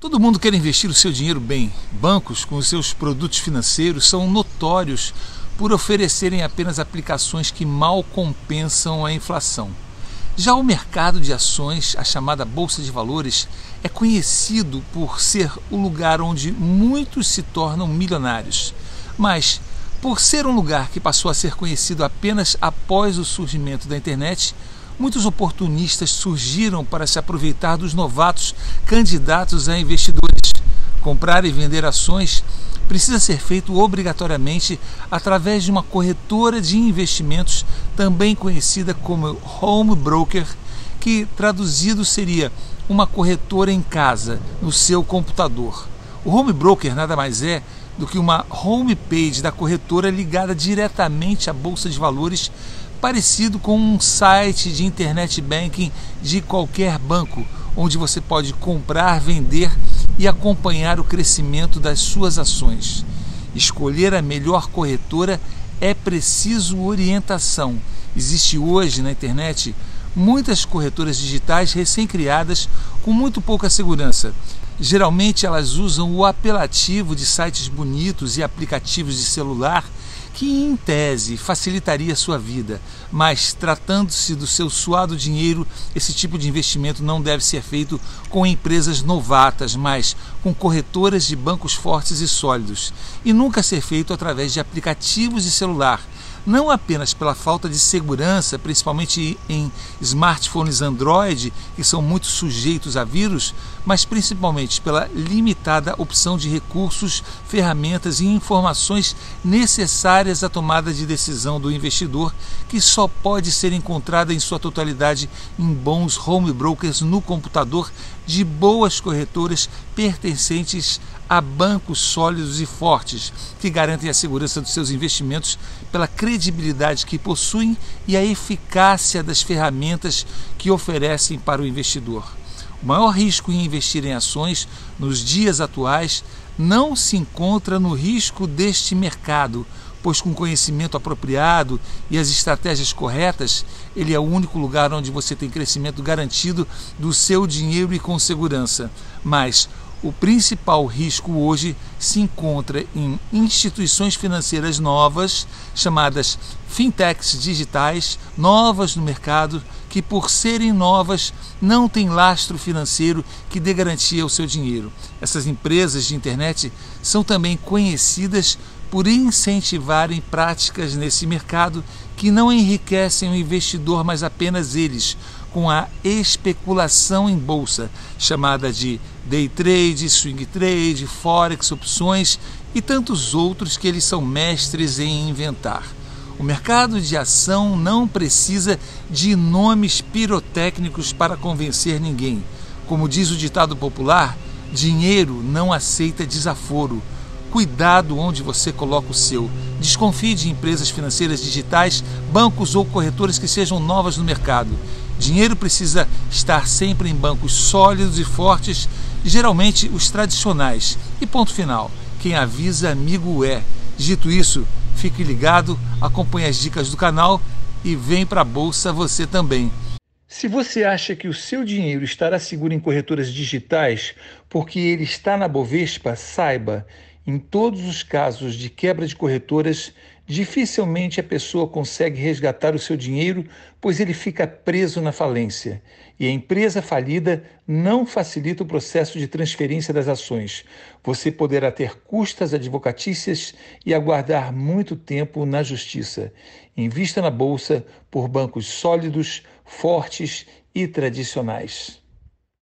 Todo mundo quer investir o seu dinheiro bem. Bancos, com os seus produtos financeiros, são notórios por oferecerem apenas aplicações que mal compensam a inflação. Já o mercado de ações, a chamada Bolsa de Valores, é conhecido por ser o lugar onde muitos se tornam milionários. Mas, por ser um lugar que passou a ser conhecido apenas após o surgimento da internet, muitos oportunistas surgiram para se aproveitar dos novatos candidatos a investidores. Comprar e vender ações precisa ser feito obrigatoriamente através de uma corretora de investimentos, também conhecida como home broker, que traduzido seria uma corretora em casa, no seu computador. O home broker nada mais é do que uma homepage da corretora ligada diretamente à bolsa de valores parecido com um site de internet banking de qualquer banco, onde você pode comprar, vender e acompanhar o crescimento das suas ações. Escolher a melhor corretora é preciso orientação. Existe hoje na internet muitas corretoras digitais recém-criadas com muito pouca segurança. Geralmente elas usam o apelativo de sites bonitos e aplicativos de celular que em tese facilitaria a sua vida, mas tratando-se do seu suado dinheiro, esse tipo de investimento não deve ser feito com empresas novatas, mas com corretoras de bancos fortes e sólidos, e nunca ser feito através de aplicativos de celular não apenas pela falta de segurança, principalmente em smartphones Android, que são muito sujeitos a vírus, mas principalmente pela limitada opção de recursos, ferramentas e informações necessárias à tomada de decisão do investidor, que só pode ser encontrada em sua totalidade em bons home brokers no computador de boas corretoras pertencentes a bancos sólidos e fortes que garantem a segurança dos seus investimentos pela credibilidade que possuem e a eficácia das ferramentas que oferecem para o investidor. O maior risco em investir em ações nos dias atuais não se encontra no risco deste mercado, pois com conhecimento apropriado e as estratégias corretas, ele é o único lugar onde você tem crescimento garantido do seu dinheiro e com segurança. Mas o principal risco hoje se encontra em instituições financeiras novas, chamadas fintechs digitais, novas no mercado, que por serem novas não têm lastro financeiro que dê garantia ao seu dinheiro. Essas empresas de internet são também conhecidas por incentivarem práticas nesse mercado que não enriquecem o investidor, mas apenas eles, com a especulação em bolsa, chamada de day trade, swing trade, forex, opções e tantos outros que eles são mestres em inventar. O mercado de ação não precisa de nomes pirotécnicos para convencer ninguém. Como diz o ditado popular, dinheiro não aceita desaforo. Cuidado onde você coloca o seu. Desconfie de empresas financeiras digitais, bancos ou corretoras que sejam novas no mercado. Dinheiro precisa estar sempre em bancos sólidos e fortes, geralmente os tradicionais. E ponto final. Quem avisa, amigo é. Dito isso, fique ligado, acompanhe as dicas do canal e vem para a bolsa você também. Se você acha que o seu dinheiro estará seguro em corretoras digitais porque ele está na Bovespa, saiba em todos os casos de quebra de corretoras, dificilmente a pessoa consegue resgatar o seu dinheiro, pois ele fica preso na falência. E a empresa falida não facilita o processo de transferência das ações. Você poderá ter custas advocatícias e aguardar muito tempo na justiça. Invista na bolsa por bancos sólidos, fortes e tradicionais.